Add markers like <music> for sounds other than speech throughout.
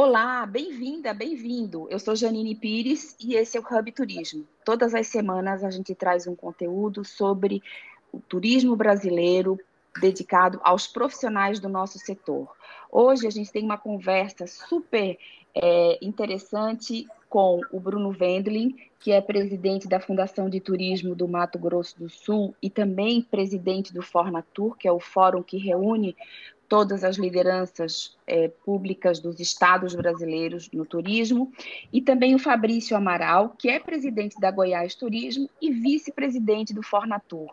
Olá, bem-vinda, bem-vindo. Eu sou Janine Pires e esse é o Hub Turismo. Todas as semanas a gente traz um conteúdo sobre o turismo brasileiro dedicado aos profissionais do nosso setor. Hoje a gente tem uma conversa super é, interessante com o Bruno Wendling, que é presidente da Fundação de Turismo do Mato Grosso do Sul e também presidente do Fornatur, que é o fórum que reúne todas as lideranças é, públicas dos estados brasileiros no turismo, e também o Fabrício Amaral, que é presidente da Goiás Turismo e vice-presidente do Fornatur.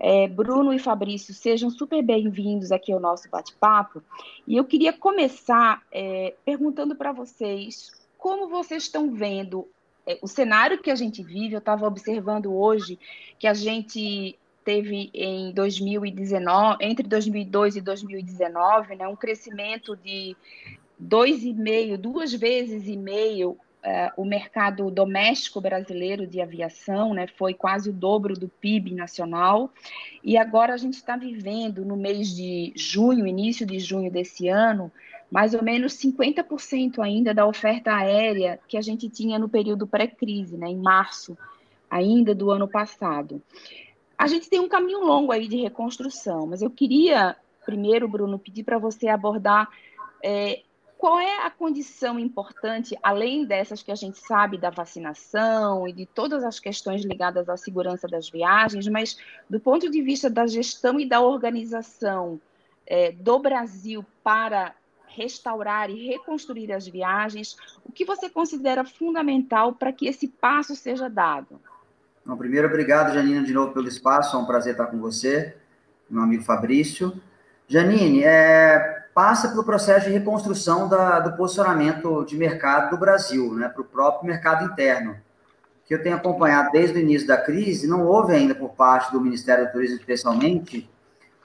É, Bruno e Fabrício, sejam super bem-vindos aqui ao nosso bate-papo. E eu queria começar é, perguntando para vocês como vocês estão vendo é, o cenário que a gente vive. Eu estava observando hoje que a gente teve em 2019, entre 2002 e 2019, né, um crescimento de dois e meio, duas vezes e meio uh, o mercado doméstico brasileiro de aviação, né, foi quase o dobro do PIB nacional. E agora a gente está vivendo no mês de junho, início de junho desse ano, mais ou menos 50% ainda da oferta aérea que a gente tinha no período pré-crise, né, em março ainda do ano passado. A gente tem um caminho longo aí de reconstrução, mas eu queria, primeiro, Bruno, pedir para você abordar é, qual é a condição importante, além dessas que a gente sabe da vacinação e de todas as questões ligadas à segurança das viagens, mas do ponto de vista da gestão e da organização é, do Brasil para restaurar e reconstruir as viagens, o que você considera fundamental para que esse passo seja dado? Então, primeiro, obrigado, Janine, de novo pelo espaço. É um prazer estar com você, meu amigo Fabrício. Janine, é, passa pelo processo de reconstrução da, do posicionamento de mercado do Brasil, né, para o próprio mercado interno, que eu tenho acompanhado desde o início da crise. Não houve ainda por parte do Ministério do Turismo, especialmente,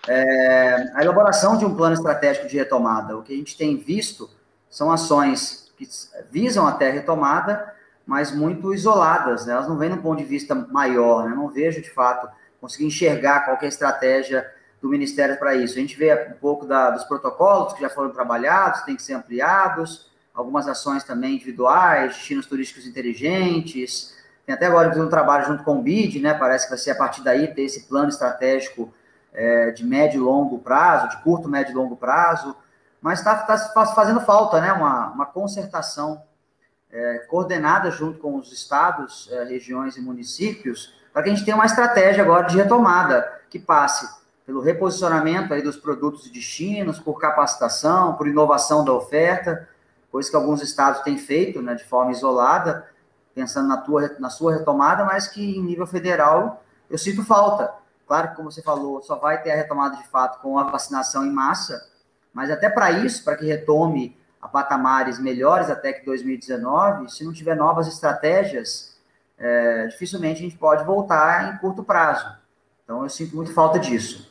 é, a elaboração de um plano estratégico de retomada. O que a gente tem visto são ações que visam até a retomada, mas muito isoladas, né? elas não vêm num ponto de vista maior, né? não vejo, de fato, conseguir enxergar qualquer estratégia do Ministério para isso. A gente vê um pouco da, dos protocolos que já foram trabalhados, têm que ser ampliados, algumas ações também individuais, destinos turísticos inteligentes, tem até agora um trabalho junto com o BID, né? Parece que vai ser a partir daí ter esse plano estratégico é, de médio e longo prazo, de curto, médio e longo prazo, mas está tá fazendo falta, né? Uma, uma concertação é, coordenada junto com os estados, é, regiões e municípios, para que a gente tenha uma estratégia agora de retomada que passe pelo reposicionamento aí dos produtos e destinos, por capacitação, por inovação da oferta, coisa que alguns estados têm feito né, de forma isolada, pensando na, tua, na sua retomada, mas que em nível federal eu sinto falta. Claro que, como você falou, só vai ter a retomada de fato com a vacinação em massa, mas até para isso, para que retome a patamares melhores até que 2019, se não tiver novas estratégias, é, dificilmente a gente pode voltar em curto prazo. Então, eu sinto muito falta disso.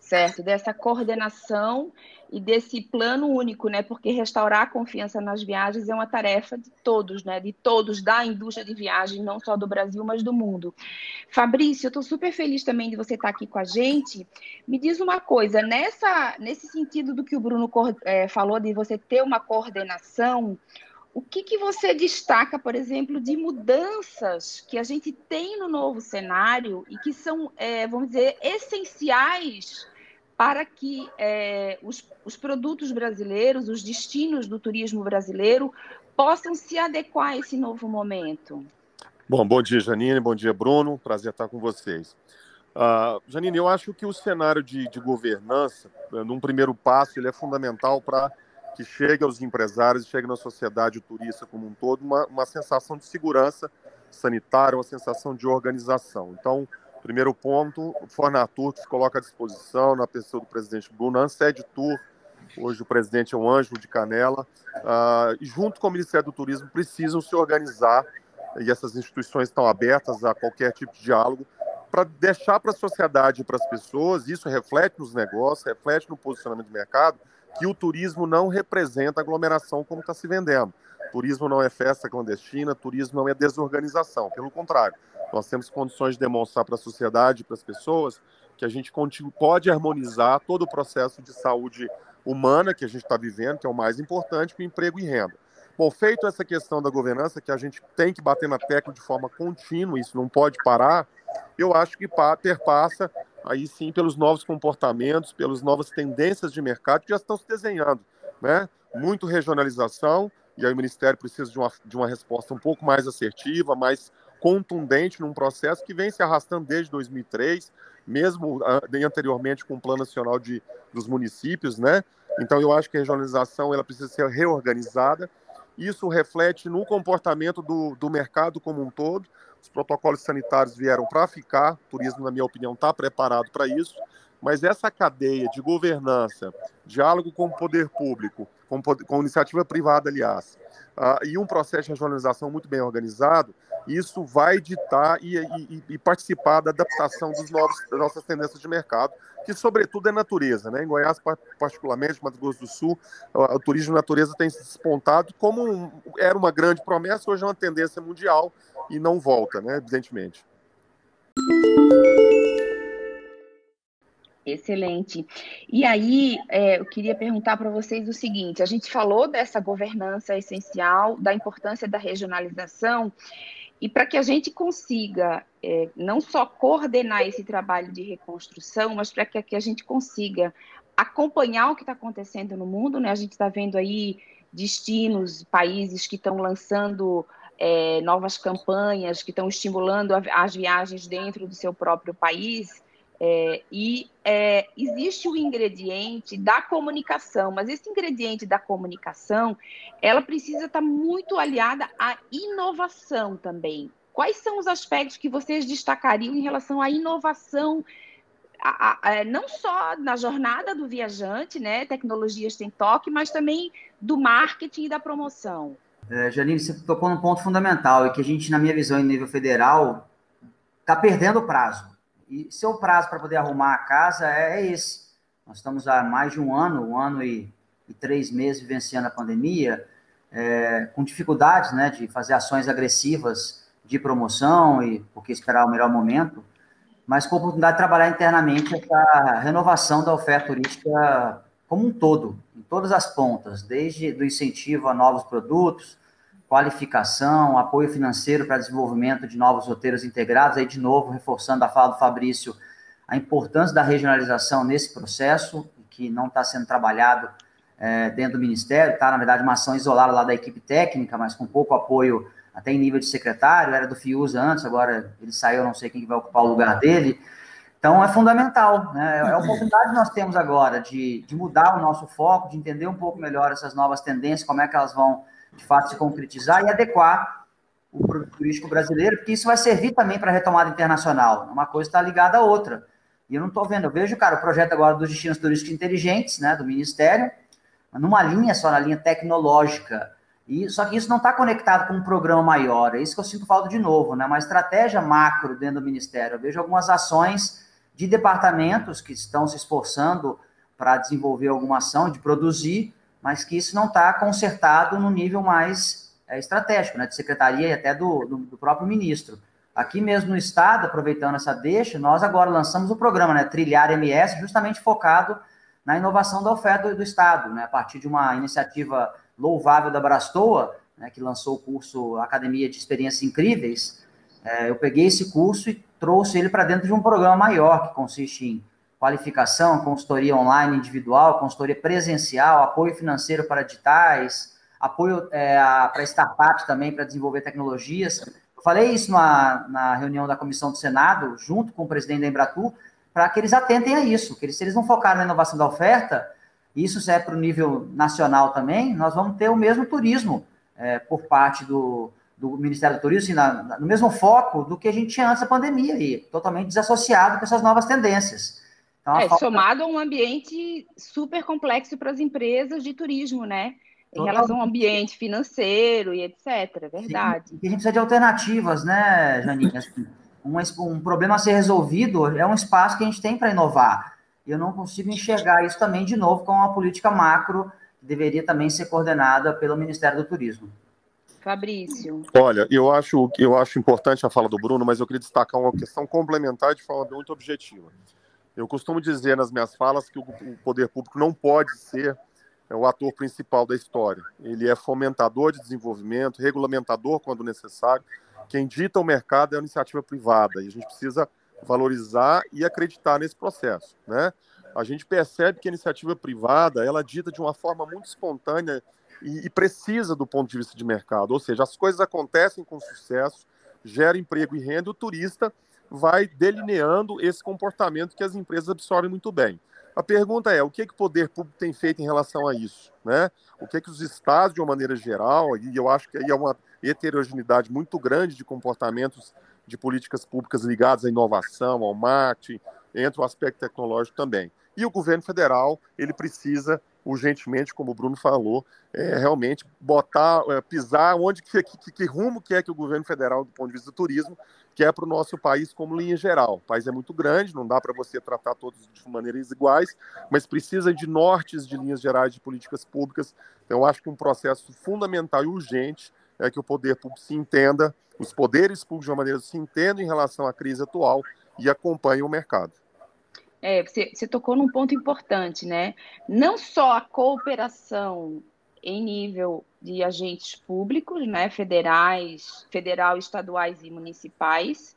Certo, dessa coordenação e desse plano único, né? Porque restaurar a confiança nas viagens é uma tarefa de todos, né? De todos da indústria de viagem, não só do Brasil, mas do mundo. Fabrício, eu estou super feliz também de você estar aqui com a gente. Me diz uma coisa, nessa, nesse sentido do que o Bruno é, falou de você ter uma coordenação, o que, que você destaca, por exemplo, de mudanças que a gente tem no novo cenário e que são, é, vamos dizer, essenciais para que é, os, os produtos brasileiros, os destinos do turismo brasileiro, possam se adequar a esse novo momento? Bom, bom dia, Janine, bom dia, Bruno, prazer estar com vocês. Uh, Janine, eu acho que o cenário de, de governança, né, num primeiro passo, ele é fundamental para que chegue aos empresários chegue na sociedade turista como um todo uma, uma sensação de segurança sanitária, uma sensação de organização. Então, Primeiro ponto, o Fornatur que se coloca à disposição na pessoa do presidente Bruno, Ansed Tour, hoje o presidente é um anjo de Canela, uh, e junto com o Ministério do Turismo precisam se organizar, e essas instituições estão abertas a qualquer tipo de diálogo, para deixar para a sociedade e para as pessoas, isso reflete nos negócios, reflete no posicionamento do mercado, que o turismo não representa aglomeração como está se vendendo. Turismo não é festa clandestina, turismo não é desorganização, pelo contrário. Nós temos condições de demonstrar para a sociedade, para as pessoas, que a gente pode harmonizar todo o processo de saúde humana que a gente está vivendo, que é o mais importante, com emprego e renda. Bom, feito essa questão da governança, que a gente tem que bater na tecla de forma contínua, isso não pode parar, eu acho que perpassa aí sim pelos novos comportamentos, pelas novas tendências de mercado que já estão se desenhando, né? Muito regionalização, e aí o Ministério precisa de uma, de uma resposta um pouco mais assertiva, mais contundente num processo que vem se arrastando desde 2003, mesmo uh, anteriormente com o Plano Nacional de, dos Municípios, né? Então eu acho que a regionalização ela precisa ser reorganizada. Isso reflete no comportamento do, do mercado como um todo. Os protocolos sanitários vieram para ficar, o turismo, na minha opinião, está preparado para isso. Mas essa cadeia de governança, diálogo com o poder público, com, com iniciativa privada, aliás, uh, e um processo de regionalização muito bem organizado, isso vai ditar e, e, e, participar da adaptação dos novos, das nossas tendências de mercado, que sobretudo é natureza. Né? Em Goiás, particularmente, Mato Grosso do Sul, o turismo natureza tem se despontado como um, era uma grande promessa, hoje é uma tendência mundial e não volta, né? evidentemente. Excelente. E aí, é, eu queria perguntar para vocês o seguinte: a gente falou dessa governança essencial, da importância da regionalização, e para que a gente consiga é, não só coordenar esse trabalho de reconstrução, mas para que, que a gente consiga acompanhar o que está acontecendo no mundo, né? A gente está vendo aí destinos, países que estão lançando é, novas campanhas, que estão estimulando as viagens dentro do seu próprio país. É, e é, existe o ingrediente da comunicação, mas esse ingrediente da comunicação, ela precisa estar muito aliada à inovação também. Quais são os aspectos que vocês destacariam em relação à inovação, a, a, é, não só na jornada do viajante, né, tecnologias tem toque, mas também do marketing e da promoção? É, Janine, você tocou num ponto fundamental, e que a gente, na minha visão, em nível federal, está perdendo o prazo e seu prazo para poder arrumar a casa é, é esse. Nós estamos há mais de um ano, um ano e, e três meses vivenciando a pandemia, é, com dificuldades né, de fazer ações agressivas de promoção e porque esperar o melhor momento, mas com a oportunidade de trabalhar internamente essa renovação da oferta turística como um todo, em todas as pontas, desde do incentivo a novos produtos, qualificação, apoio financeiro para desenvolvimento de novos roteiros integrados, aí de novo, reforçando a fala do Fabrício, a importância da regionalização nesse processo, que não está sendo trabalhado é, dentro do Ministério, está, na verdade, uma ação isolada lá da equipe técnica, mas com pouco apoio até em nível de secretário, era do FIUSA antes, agora ele saiu, não sei quem vai ocupar o lugar dele, então é fundamental, né? é a oportunidade que nós temos agora de, de mudar o nosso foco, de entender um pouco melhor essas novas tendências, como é que elas vão de fato se concretizar e adequar o produto turístico brasileiro, porque isso vai servir também para a retomada internacional. Uma coisa está ligada à outra. E eu não estou vendo, eu vejo, cara, o projeto agora dos destinos turísticos inteligentes, né, do Ministério, numa linha só, na linha tecnológica. E, só que isso não está conectado com um programa maior. É isso que eu sinto falta de novo, né? Uma estratégia macro dentro do Ministério. Eu vejo algumas ações de departamentos que estão se esforçando para desenvolver alguma ação, de produzir, mas que isso não está consertado no nível mais é, estratégico, né, de secretaria e até do, do, do, próprio ministro. Aqui mesmo no Estado, aproveitando essa deixa, nós agora lançamos o programa né, Trilhar MS, justamente focado na inovação da oferta do, do Estado, né, a partir de uma iniciativa louvável da Brastoa, né, que lançou o curso Academia de Experiências Incríveis. É, eu peguei esse curso e trouxe ele para dentro de um programa maior, que consiste em qualificação, consultoria online individual, consultoria presencial, apoio financeiro para digitais, apoio é, para startups também, para desenvolver tecnologias. Eu falei isso na, na reunião da comissão do Senado, junto com o presidente da Embratur, para que eles atentem a isso, que eles, se eles não focarem na inovação da oferta, isso serve para o nível nacional também, nós vamos ter o mesmo turismo é, por parte do, do Ministério do Turismo, assim, na, na, no mesmo foco do que a gente tinha antes da pandemia, aí, totalmente desassociado com essas novas tendências. Então, é, falta... somado a um ambiente super complexo para as empresas de turismo, né? Em relação ao ambiente financeiro e etc. É verdade. Sim, a gente precisa de alternativas, né, Janine? <laughs> Assim, um, um problema a ser resolvido é um espaço que a gente tem para inovar. E eu não consigo enxergar isso também, de novo, com uma política macro que deveria também ser coordenada pelo Ministério do Turismo. Fabrício. Olha, eu acho, eu acho importante a fala do Bruno, mas eu queria destacar uma questão complementar de forma muito objetiva. Eu costumo dizer nas minhas falas que o poder público não pode ser é o ator principal da história. Ele é fomentador de desenvolvimento, regulamentador quando necessário. Quem dita o mercado é a iniciativa privada e a gente precisa valorizar e acreditar nesse processo, né? A gente percebe que a iniciativa privada ela dita de uma forma muito espontânea e precisa do ponto de vista de mercado, ou seja, as coisas acontecem com sucesso, gera emprego e renda, o turista vai delineando esse comportamento que as empresas absorvem muito bem. A pergunta é, o que, que o poder público tem feito em relação a isso? Né? O que, que os estados, de uma maneira geral, e eu acho que aí é uma heterogeneidade muito grande de comportamentos de políticas públicas ligadas à inovação, ao marketing, entra o aspecto tecnológico também. E o governo federal, ele precisa urgentemente, como o Bruno falou, é, realmente botar, é, pisar onde que, que, que, rumo que é que o governo federal, do ponto de vista do turismo, quer para o nosso país como linha geral. O país é muito grande, não dá para você tratar todos de maneiras iguais, mas precisa de nortes de linhas gerais de políticas públicas. Então, eu acho que um processo fundamental e urgente é que o poder público se entenda, os poderes públicos de uma maneira se entendam em relação à crise atual e acompanhem o mercado. É, você, você tocou num ponto importante, né? Não só a cooperação em nível de agentes públicos, né, federais, federal, estaduais e municipais,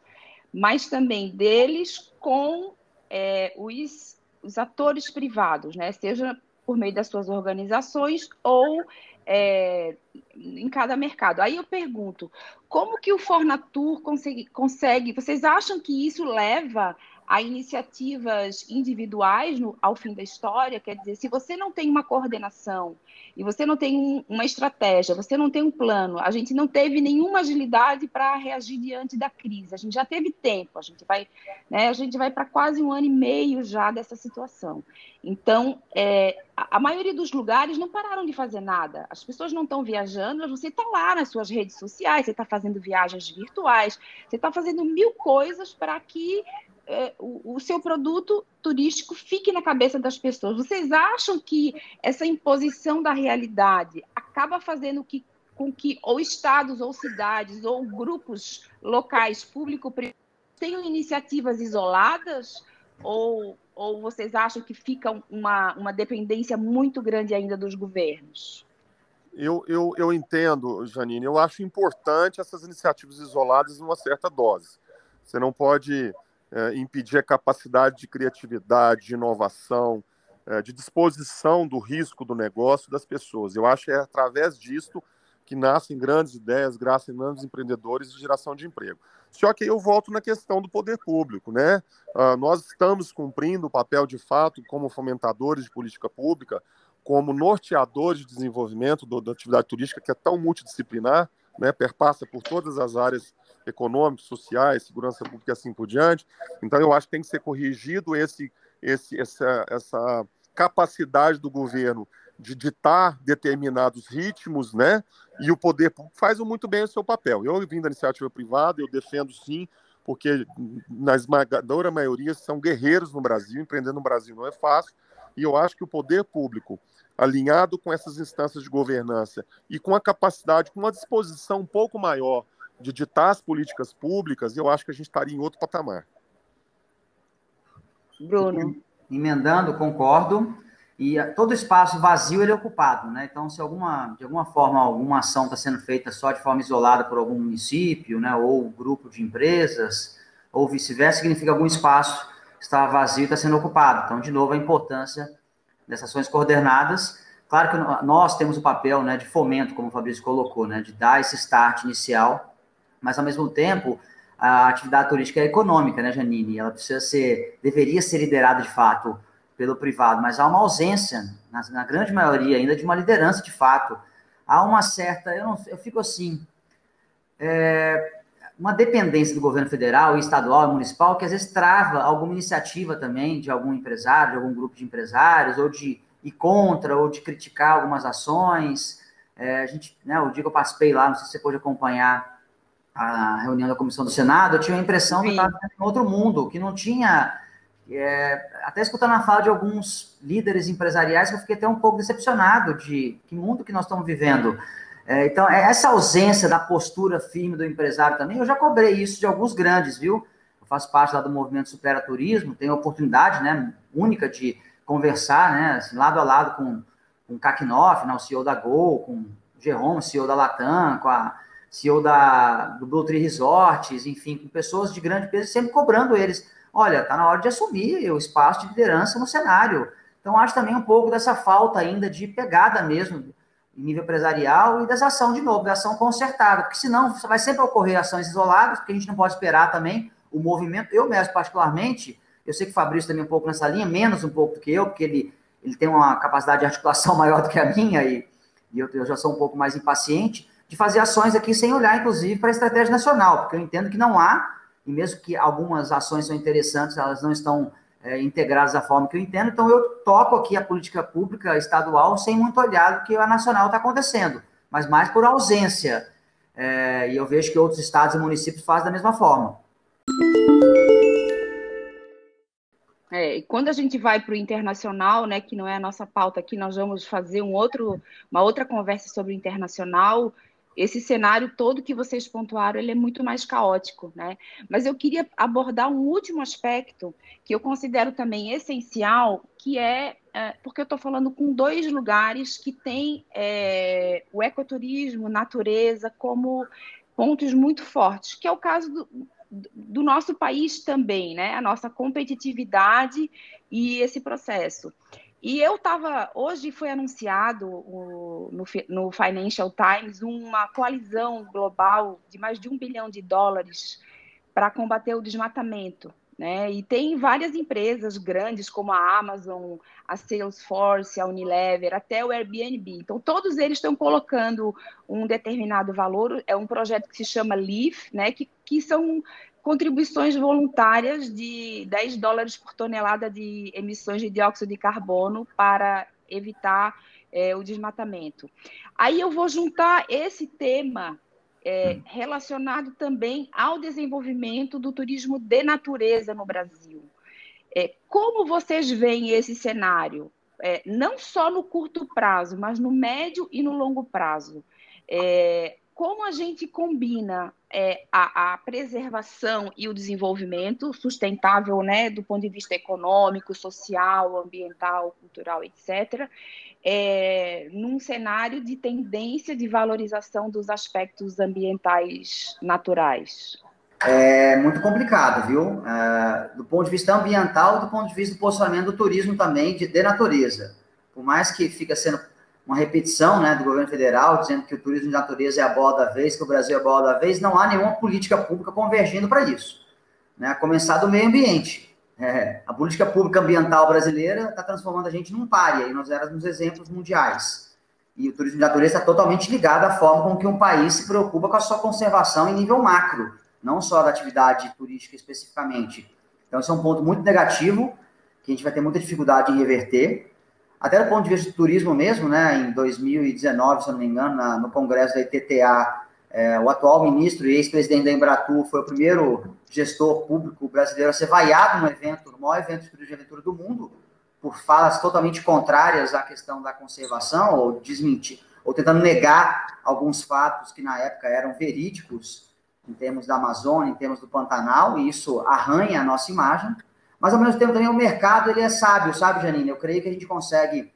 mas também deles com é, os, os atores privados, né, seja por meio das suas organizações ou é, em cada mercado. Aí eu pergunto, como que o Fornatur consegue, consegue, vocês acham que isso leva a iniciativas individuais no, ao fim da história. Quer dizer, se você não tem uma coordenação e você não tem um, uma estratégia, você não tem um plano, a gente não teve nenhuma agilidade para reagir diante da crise. A gente já teve tempo, a gente vai, né, a gente vai para quase um ano e meio já dessa situação. Então, é, a, maioria dos lugares não pararam de fazer nada. As pessoas não estão viajando, você está lá nas suas redes sociais, você está fazendo viagens virtuais, você está fazendo mil coisas para que é, o, o, seu produto turístico fique na cabeça das pessoas. Vocês acham que essa imposição da realidade acaba fazendo que, com que ou estados ou cidades ou grupos locais público tenham iniciativas isoladas ou, ou vocês acham que fica uma, uma dependência muito grande ainda dos governos? Eu, eu, eu entendo, Janine. Eu acho importante essas iniciativas isoladas em uma certa dose. Você não pode é, impedir a capacidade de criatividade, de inovação, é, de disposição do risco do negócio das pessoas. Eu acho que é através disto que nascem grandes ideias, nascem grandes empreendedores de geração de emprego. Só que eu volto na questão do poder público, né? Uh, nós estamos cumprindo o papel de fato como fomentadores de política pública, como norteadores de desenvolvimento do, da atividade turística, que é tão multidisciplinar, né? perpassa por todas as áreas econômicos, sociais, segurança pública e assim por diante. Então, eu acho que tem que ser corrigido esse, esse, essa, essa capacidade do governo de ditar determinados ritmos, né? E o poder público faz muito bem o seu papel. Eu vim da iniciativa privada, eu defendo sim, porque na esmagadora maioria são guerreiros no Brasil, empreender no Brasil não é fácil, e eu acho que o poder público, alinhado com essas instâncias de governança e com a capacidade, com uma disposição um pouco maior de ditar as políticas públicas, eu acho que a gente estaria em outro patamar. Bruno. Emendando, concordo. E todo espaço vazio ele é ocupado, né? Então, se alguma, de alguma forma alguma ação está sendo feita só de forma isolada por algum município, né, ou grupo de empresas, ou vice-versa, significa algum espaço está vazio e está sendo ocupado. Então, de novo, a importância dessas ações coordenadas. Claro que nós temos o papel né, de fomento, como o Fabrício colocou, né, de dar esse start inicial mas ao mesmo tempo a atividade turística é econômica, né, Janine? Ela precisa ser, deveria ser liderada de fato pelo privado, mas há uma ausência, na, na grande maioria ainda, de uma liderança de fato. Há uma certa, eu, não, eu fico assim, é, uma dependência do governo federal, estadual e municipal, que às vezes trava alguma iniciativa também de algum empresário, de algum grupo de empresários, ou de ir contra, ou de criticar algumas ações. É, a gente, né, o dia que eu participei lá, não sei se você pôde acompanhar a reunião da comissão do Senado, eu tinha a impressão Sim. que estava em outro mundo, que não tinha. É, até escutando a fala de alguns líderes empresariais, eu fiquei até um pouco decepcionado de que mundo que nós estamos vivendo. É, então, é essa ausência da postura firme do empresário também, eu já cobrei isso de alguns grandes, viu? Eu faço parte lá do movimento Supera Turismo, tenho a oportunidade né, única de conversar, né, assim, lado a lado com, com Kakinoff, né, o CEO da Gol, com o Jerome, CEO da Latam, com a CEO da, do Blue Tree Resorts, enfim, com pessoas de grande peso, sempre cobrando eles. Olha, está na hora de assumir o espaço de liderança no cenário. Então, acho também um pouco dessa falta ainda de pegada mesmo, em nível empresarial, e dessa ação, de novo, da ação concertada, porque senão vai sempre ocorrer ações isoladas, porque a gente não pode esperar também o movimento. Eu mesmo, particularmente, eu sei que o Fabrício também é um pouco nessa linha, menos um pouco do que eu, porque ele, ele tem uma capacidade de articulação <laughs> maior do que a minha, e, e eu, eu já sou um pouco mais impaciente, de fazer ações aqui sem olhar, inclusive, para a estratégia nacional, porque eu entendo que não há, e mesmo que algumas ações são interessantes, elas não estão é, integradas da forma que eu entendo, então eu toco aqui a política pública estadual sem muito olhar do que a nacional está acontecendo, mas mais por ausência. É, e eu vejo que outros estados e municípios fazem da mesma forma. É, e quando a gente vai para o internacional, né, que não é a nossa pauta aqui, nós vamos fazer um outro, uma outra conversa sobre o internacional. Esse cenário todo que vocês pontuaram, ele é muito mais caótico, né? Mas eu queria abordar um último aspecto que eu considero também essencial, que é, é porque eu estou falando com dois lugares que têm é, o ecoturismo, natureza, como pontos muito fortes, que é o caso do, do nosso país também, né? A nossa competitividade e esse processo. E eu estava. Hoje foi anunciado o, no, no, Financial Times uma coalizão global de mais de um bilhão de dólares para combater o desmatamento. Né? E tem várias empresas grandes, como a Amazon, a Salesforce, a Unilever, até o Airbnb. Então, todos eles estão colocando um determinado valor. É um projeto que se chama LEAF, né? que, que são contribuições voluntárias de 10 dólares por tonelada de emissões de dióxido de carbono para evitar é, o desmatamento. Aí eu vou juntar esse tema é, hum. relacionado também ao desenvolvimento do turismo de natureza no Brasil. É, como vocês veem esse cenário? É, não só no curto prazo, mas no médio e no longo prazo. É, como a gente combina é, a, a, preservação e o desenvolvimento sustentável, né, do ponto de vista econômico, social, ambiental, cultural, etc., é, num cenário de tendência de valorização dos aspectos ambientais naturais? É muito complicado, viu? É, do ponto de vista ambiental, do ponto de vista do posicionamento do turismo também, de, de natureza. Por mais que fica sendo uma repetição né, do governo federal, dizendo que o turismo de natureza é a bola da vez, que o Brasil é a bola da vez, não há nenhuma política pública convergindo para isso. Né? A começar do meio ambiente. É, a política pública ambiental brasileira está transformando a gente num párea, e nós éramos exemplos mundiais. E o turismo de natureza está totalmente ligado à forma com que um país se preocupa com a sua conservação em nível macro, não só da atividade turística especificamente. Então, esse é um ponto muito negativo, que a gente vai ter muita dificuldade em reverter. Até do ponto de vista do turismo mesmo, né, em 2019, se eu não me engano, na, no congresso da ITTA, é, o atual ministro e ex-presidente da Embratur foi o primeiro gestor público brasileiro a ser vaiado no evento, no maior evento de turismo de aventura do mundo, por falas totalmente contrárias à questão da conservação, ou desmentir, ou tentando negar alguns fatos que na época eram verídicos, em termos da Amazônia, em termos do Pantanal, e isso arranha a nossa imagem. Mas, ao mesmo tempo, também o mercado ele é sábio, sabe, Janine? Eu creio que a gente consegue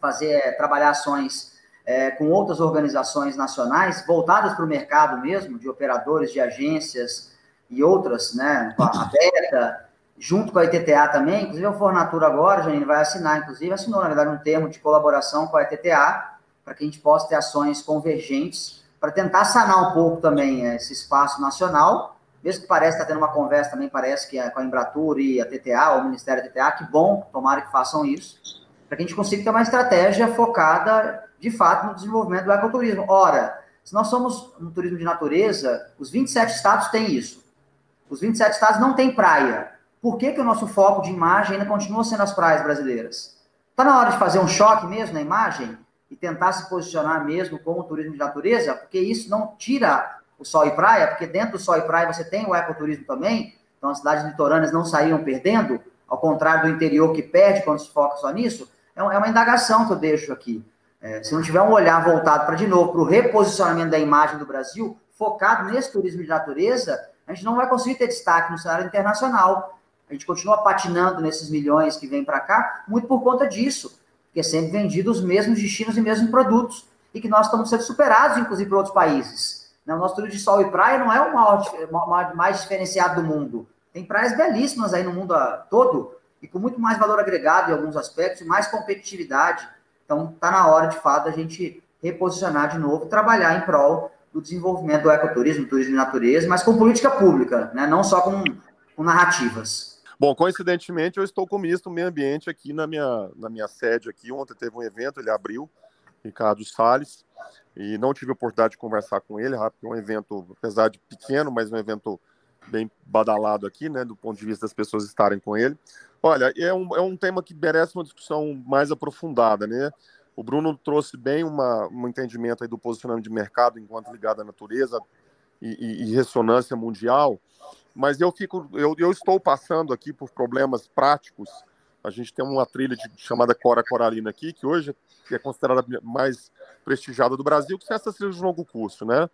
fazer, trabalhar ações é, com outras organizações nacionais voltadas para o mercado mesmo, de operadores, de agências e outras, né, a Beta, junto com a ITTA também, inclusive a Fornatura agora, Janine, vai assinar, inclusive assinou, na verdade, um termo de colaboração com a ITTA, para que a gente possa ter ações convergentes, para tentar sanar um pouco também é, esse espaço nacional, mesmo que pareça estar tá tendo uma conversa também, parece que é com a Embratur e a TTA, ou o Ministério da TTA, que bom, tomara que façam isso, para que a gente consiga ter uma estratégia focada de fato, no desenvolvimento do ecoturismo. Ora, se nós somos um turismo de natureza, os 27 estados têm isso. Os 27 estados não têm praia. Por que, que o nosso foco de imagem ainda continua sendo as praias brasileiras? Está na hora de fazer um choque mesmo na imagem e tentar se posicionar mesmo como turismo de natureza, porque isso não tira o sol e praia, porque dentro do sol e praia você tem o ecoturismo também, então as cidades litorâneas não saíram perdendo, ao contrário do interior que perde quando se foca só nisso. É, é uma indagação que eu deixo aqui. É, se não tiver um olhar voltado para, de novo, para o reposicionamento da imagem do Brasil, focado nesse turismo de natureza, a gente não vai conseguir ter destaque no cenário internacional. A gente continua patinando nesses milhões que vêm para cá, muito por conta disso. porque é sempre vendido os mesmos destinos e mesmos produtos, e que nós estamos sendo superados, inclusive, por outros países. Né? O nosso turismo de sol e praia não é o maior, mais diferenciado do mundo. Tem praias belíssimas aí no mundo todo, e com muito mais valor agregado em alguns aspectos, mais competitividade. Então, está na hora, de fato, a gente reposicionar de novo, trabalhar em prol do desenvolvimento do ecoturismo, turismo de natureza, mas com política pública, né? não só com, com narrativas. Bom, coincidentemente, eu estou com o ministro do Meio Ambiente aqui na minha, na minha sede aqui. Ontem teve um evento, ele abriu, Ricardo Salles, e não tive a oportunidade de conversar com ele, é um evento, apesar de pequeno, mas um evento bem badalado aqui, né, do ponto de vista das pessoas estarem com ele. Olha, é um, é um tema que merece uma discussão mais aprofundada, né? O Bruno trouxe bem uma, um entendimento aí do posicionamento de mercado enquanto ligado à natureza e, e, e ressonância mundial, mas eu fico, eu, eu, estou passando aqui por problemas práticos. A gente tem uma trilha de, chamada Cora Coralina aqui, que hoje é considerada mais prestigiada do Brasil, que é essa trilha de longo curso, né?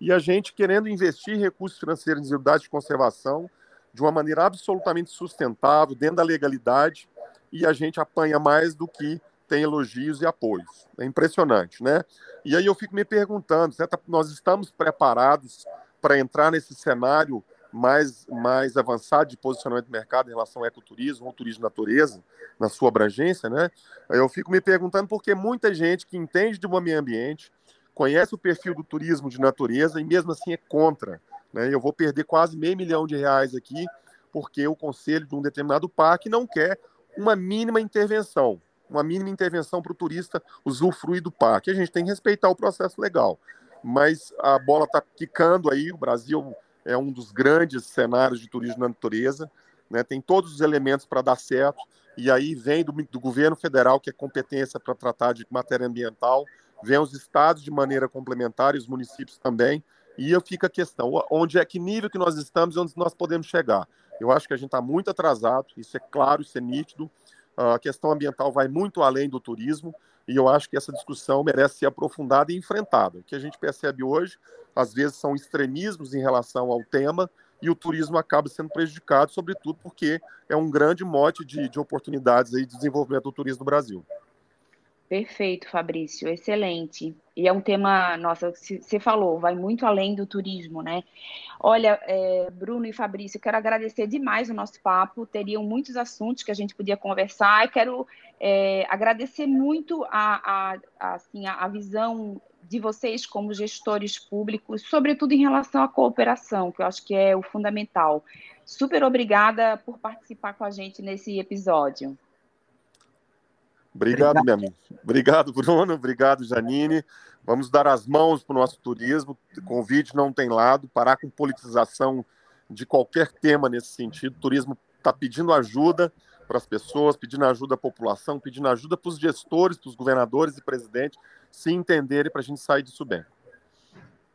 E a gente querendo investir recursos financeiros em unidades de conservação de uma maneira absolutamente sustentável, dentro da legalidade, e a gente apanha mais do que tem elogios e apoios. É impressionante, né? E aí eu fico me perguntando, certo? nós estamos preparados para entrar nesse cenário mais, mais avançado de posicionamento de mercado em relação ao ecoturismo ou turismo natureza, na sua abrangência, né? Eu fico me perguntando porque muita gente que entende do meio ambiente, conhece o perfil do turismo de natureza e mesmo assim é contra. Né? Eu vou perder quase meio milhão de reais aqui porque o conselho de um determinado parque não quer uma mínima intervenção uma mínima intervenção para o turista usufruir do parque. A gente tem que respeitar o processo legal. Mas a bola está quicando aí, o Brasil é um dos grandes cenários de turismo na natureza, né? tem todos os elementos para dar certo, e aí vem do, do governo federal, que é competência para tratar de matéria ambiental, vem os estados de maneira complementar e os municípios também, e fica a questão, onde é que nível que nós estamos e onde nós podemos chegar. Eu acho que a gente está muito atrasado, isso é claro, isso é nítido, a questão ambiental vai muito além do turismo e eu acho que essa discussão merece ser aprofundada e enfrentada. O que a gente percebe hoje, às vezes, são extremismos em relação ao tema e o turismo acaba sendo prejudicado, sobretudo porque é um grande mote de, de oportunidades aí de desenvolvimento do turismo no Brasil. Perfeito, Fabrício, excelente. E é um tema, nossa, você falou, vai muito além do turismo, né? Olha, é, Bruno e Fabrício, quero agradecer demais o nosso papo. Teriam muitos assuntos que a gente podia conversar. E quero é, agradecer muito a, a, a, assim, a visão de vocês como gestores públicos, sobretudo em relação à cooperação, que eu acho que é o fundamental. Super obrigada por participar com a gente nesse episódio. Obrigado, meu amigo. Obrigado, Bruno. Obrigado, Janine. Vamos dar as mãos para o nosso turismo. Convite não tem lado. Parar com politização de qualquer tema nesse sentido. O turismo está pedindo ajuda para as pessoas, pedindo ajuda à população, pedindo ajuda para os gestores, para os governadores e presidentes se entenderem para a gente sair disso bem.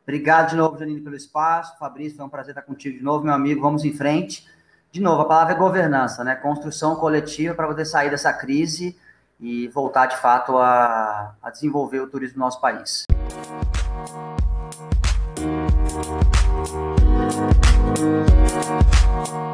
Obrigado de novo, Janine, pelo espaço. Fabrício, foi um prazer estar contigo de novo, meu amigo. Vamos em frente. De novo, a palavra é governança, né? Construção coletiva para poder sair dessa crise e voltar de fato a, a desenvolver o turismo no nosso país. Música